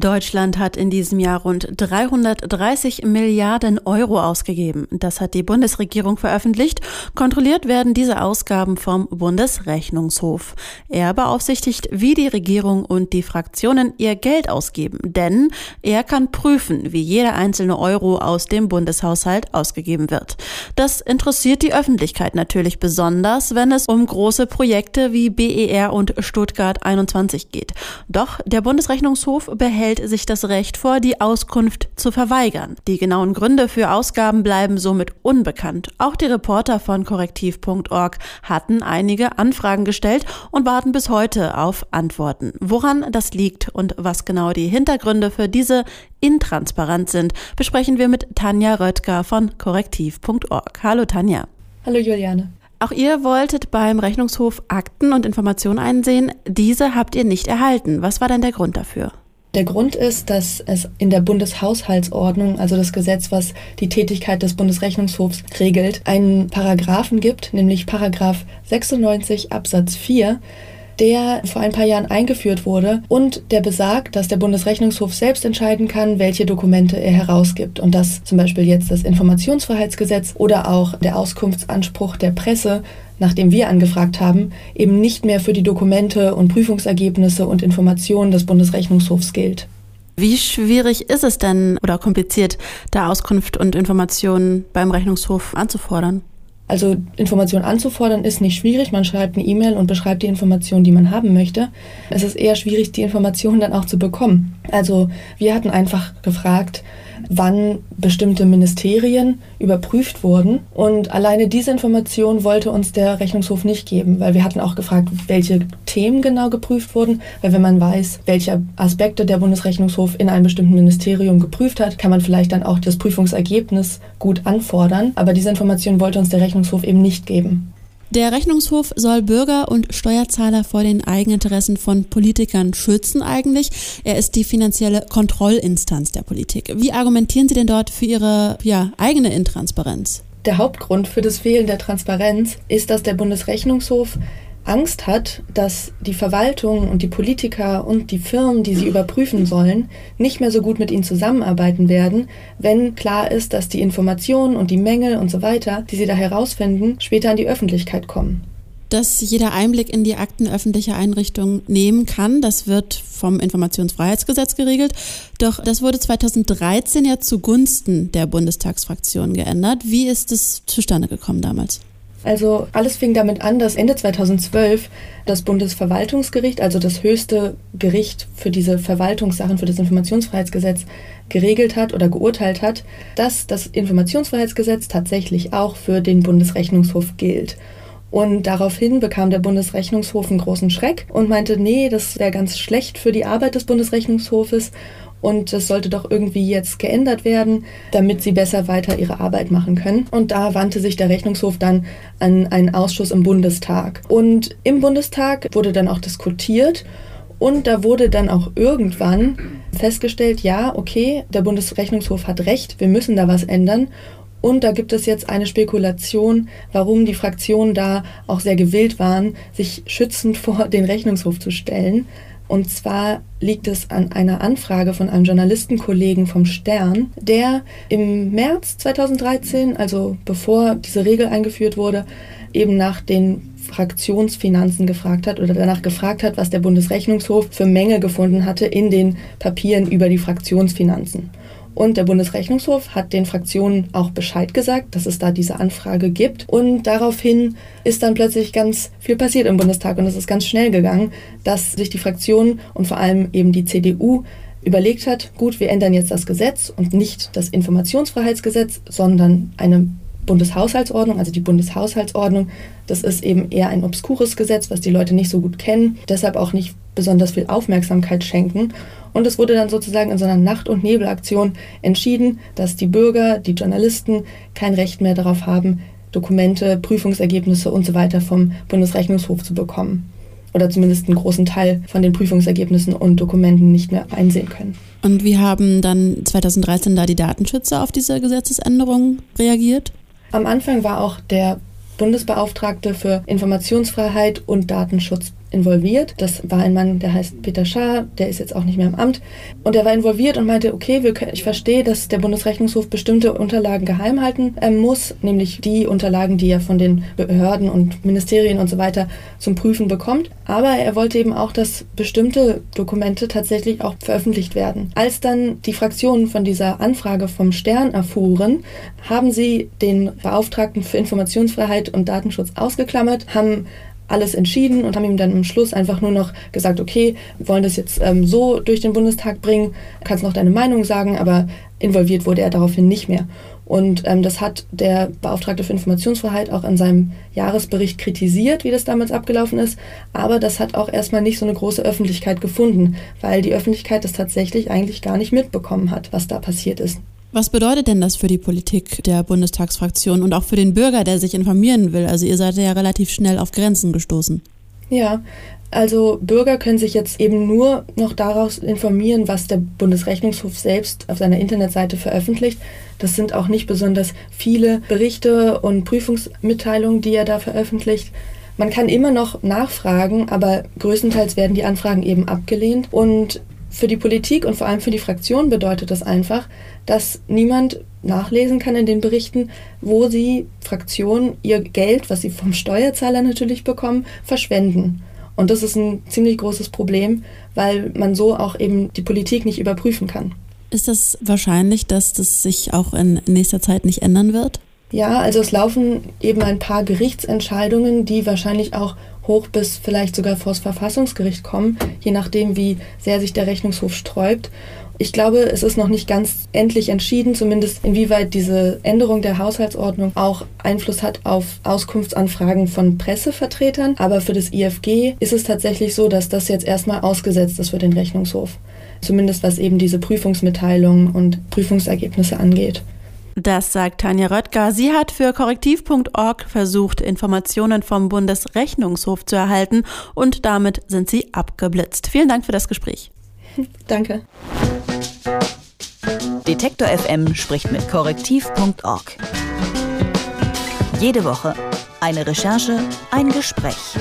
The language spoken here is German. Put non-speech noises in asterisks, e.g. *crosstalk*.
Deutschland hat in diesem Jahr rund 330 Milliarden Euro ausgegeben. Das hat die Bundesregierung veröffentlicht. Kontrolliert werden diese Ausgaben vom Bundesrechnungshof. Er beaufsichtigt, wie die Regierung und die Fraktionen ihr Geld ausgeben. Denn er kann prüfen, wie jeder einzelne Euro aus dem Bundeshaushalt ausgegeben wird. Das interessiert die Öffentlichkeit natürlich besonders, wenn es um große Projekte wie BER und Stuttgart 21 geht. Doch der Bundesrechnungshof behält behält sich das Recht vor, die Auskunft zu verweigern. Die genauen Gründe für Ausgaben bleiben somit unbekannt. Auch die Reporter von korrektiv.org hatten einige Anfragen gestellt und warten bis heute auf Antworten. Woran das liegt und was genau die Hintergründe für diese Intransparenz sind, besprechen wir mit Tanja Röttger von korrektiv.org. Hallo Tanja. Hallo Juliane. Auch ihr wolltet beim Rechnungshof Akten und Informationen einsehen. Diese habt ihr nicht erhalten. Was war denn der Grund dafür? Der Grund ist, dass es in der Bundeshaushaltsordnung, also das Gesetz, was die Tätigkeit des Bundesrechnungshofs regelt, einen Paragraphen gibt, nämlich Paragraph 96 Absatz 4, der vor ein paar Jahren eingeführt wurde und der besagt, dass der Bundesrechnungshof selbst entscheiden kann, welche Dokumente er herausgibt und dass zum Beispiel jetzt das Informationsfreiheitsgesetz oder auch der Auskunftsanspruch der Presse nachdem wir angefragt haben, eben nicht mehr für die Dokumente und Prüfungsergebnisse und Informationen des Bundesrechnungshofs gilt. Wie schwierig ist es denn oder kompliziert, da Auskunft und Informationen beim Rechnungshof anzufordern? Also Informationen anzufordern ist nicht schwierig. Man schreibt eine E-Mail und beschreibt die Informationen, die man haben möchte. Es ist eher schwierig, die Informationen dann auch zu bekommen. Also wir hatten einfach gefragt, wann bestimmte Ministerien überprüft wurden. Und alleine diese Information wollte uns der Rechnungshof nicht geben, weil wir hatten auch gefragt, welche Themen genau geprüft wurden. Weil wenn man weiß, welche Aspekte der Bundesrechnungshof in einem bestimmten Ministerium geprüft hat, kann man vielleicht dann auch das Prüfungsergebnis gut anfordern. Aber diese Information wollte uns der Rechnungshof eben nicht geben. Der Rechnungshof soll Bürger und Steuerzahler vor den Eigeninteressen von Politikern schützen eigentlich. Er ist die finanzielle Kontrollinstanz der Politik. Wie argumentieren Sie denn dort für Ihre ja, eigene Intransparenz? Der Hauptgrund für das Fehlen der Transparenz ist, dass der Bundesrechnungshof Angst hat, dass die Verwaltung und die Politiker und die Firmen, die sie überprüfen sollen, nicht mehr so gut mit ihnen zusammenarbeiten werden, wenn klar ist, dass die Informationen und die Mängel und so weiter, die sie da herausfinden, später an die Öffentlichkeit kommen. Dass jeder Einblick in die Akten öffentlicher Einrichtungen nehmen kann, das wird vom Informationsfreiheitsgesetz geregelt. Doch das wurde 2013 ja zugunsten der Bundestagsfraktion geändert. Wie ist es zustande gekommen damals? Also alles fing damit an, dass Ende 2012 das Bundesverwaltungsgericht, also das höchste Gericht für diese Verwaltungssachen, für das Informationsfreiheitsgesetz, geregelt hat oder geurteilt hat, dass das Informationsfreiheitsgesetz tatsächlich auch für den Bundesrechnungshof gilt. Und daraufhin bekam der Bundesrechnungshof einen großen Schreck und meinte, nee, das wäre ganz schlecht für die Arbeit des Bundesrechnungshofes und das sollte doch irgendwie jetzt geändert werden, damit sie besser weiter ihre Arbeit machen können. Und da wandte sich der Rechnungshof dann an einen Ausschuss im Bundestag. Und im Bundestag wurde dann auch diskutiert und da wurde dann auch irgendwann festgestellt, ja, okay, der Bundesrechnungshof hat recht, wir müssen da was ändern. Und da gibt es jetzt eine Spekulation, warum die Fraktionen da auch sehr gewillt waren, sich schützend *laughs* vor den Rechnungshof zu stellen. Und zwar liegt es an einer Anfrage von einem Journalistenkollegen vom Stern, der im März 2013, also bevor diese Regel eingeführt wurde, eben nach den Fraktionsfinanzen gefragt hat oder danach gefragt hat, was der Bundesrechnungshof für Mängel gefunden hatte in den Papieren über die Fraktionsfinanzen. Und der Bundesrechnungshof hat den Fraktionen auch Bescheid gesagt, dass es da diese Anfrage gibt. Und daraufhin ist dann plötzlich ganz viel passiert im Bundestag und es ist ganz schnell gegangen, dass sich die Fraktionen und vor allem eben die CDU überlegt hat, gut, wir ändern jetzt das Gesetz und nicht das Informationsfreiheitsgesetz, sondern eine Bundeshaushaltsordnung, also die Bundeshaushaltsordnung. Das ist eben eher ein obskures Gesetz, was die Leute nicht so gut kennen, deshalb auch nicht besonders viel Aufmerksamkeit schenken. Und es wurde dann sozusagen in so einer Nacht- und Nebelaktion entschieden, dass die Bürger, die Journalisten kein Recht mehr darauf haben, Dokumente, Prüfungsergebnisse und so weiter vom Bundesrechnungshof zu bekommen. Oder zumindest einen großen Teil von den Prüfungsergebnissen und Dokumenten nicht mehr einsehen können. Und wie haben dann 2013 da die Datenschützer auf diese Gesetzesänderung reagiert? Am Anfang war auch der Bundesbeauftragte für Informationsfreiheit und Datenschutz involviert. Das war ein Mann, der heißt Peter Schaar, der ist jetzt auch nicht mehr im Amt. Und er war involviert und meinte, okay, können, ich verstehe, dass der Bundesrechnungshof bestimmte Unterlagen geheim halten äh, muss, nämlich die Unterlagen, die er von den Behörden und Ministerien und so weiter zum Prüfen bekommt. Aber er wollte eben auch, dass bestimmte Dokumente tatsächlich auch veröffentlicht werden. Als dann die Fraktionen von dieser Anfrage vom Stern erfuhren, haben sie den Beauftragten für Informationsfreiheit und Datenschutz ausgeklammert, haben alles entschieden und haben ihm dann am Schluss einfach nur noch gesagt, okay, wollen das jetzt ähm, so durch den Bundestag bringen, kannst noch deine Meinung sagen, aber involviert wurde er daraufhin nicht mehr. Und ähm, das hat der Beauftragte für Informationsfreiheit auch in seinem Jahresbericht kritisiert, wie das damals abgelaufen ist. Aber das hat auch erstmal nicht so eine große Öffentlichkeit gefunden, weil die Öffentlichkeit das tatsächlich eigentlich gar nicht mitbekommen hat, was da passiert ist. Was bedeutet denn das für die Politik der Bundestagsfraktion und auch für den Bürger, der sich informieren will? Also ihr seid ja relativ schnell auf Grenzen gestoßen. Ja, also Bürger können sich jetzt eben nur noch daraus informieren, was der Bundesrechnungshof selbst auf seiner Internetseite veröffentlicht. Das sind auch nicht besonders viele Berichte und Prüfungsmitteilungen, die er da veröffentlicht. Man kann immer noch nachfragen, aber größtenteils werden die Anfragen eben abgelehnt. Und für die Politik und vor allem für die Fraktion bedeutet das einfach, dass niemand nachlesen kann in den Berichten, wo sie Fraktionen ihr Geld, was sie vom Steuerzahler natürlich bekommen, verschwenden. Und das ist ein ziemlich großes Problem, weil man so auch eben die Politik nicht überprüfen kann. Ist das wahrscheinlich, dass das sich auch in nächster Zeit nicht ändern wird? Ja, also es laufen eben ein paar Gerichtsentscheidungen, die wahrscheinlich auch hoch bis vielleicht sogar vor das Verfassungsgericht kommen, je nachdem, wie sehr sich der Rechnungshof sträubt. Ich glaube, es ist noch nicht ganz endlich entschieden, zumindest inwieweit diese Änderung der Haushaltsordnung auch Einfluss hat auf Auskunftsanfragen von Pressevertretern. Aber für das IFG ist es tatsächlich so, dass das jetzt erstmal ausgesetzt ist für den Rechnungshof. Zumindest was eben diese Prüfungsmitteilungen und Prüfungsergebnisse angeht. Das sagt Tanja Röttger. Sie hat für korrektiv.org versucht, Informationen vom Bundesrechnungshof zu erhalten und damit sind sie abgeblitzt. Vielen Dank für das Gespräch. *laughs* Danke. Detektor FM spricht mit korrektiv.org. Jede Woche eine Recherche, ein Gespräch.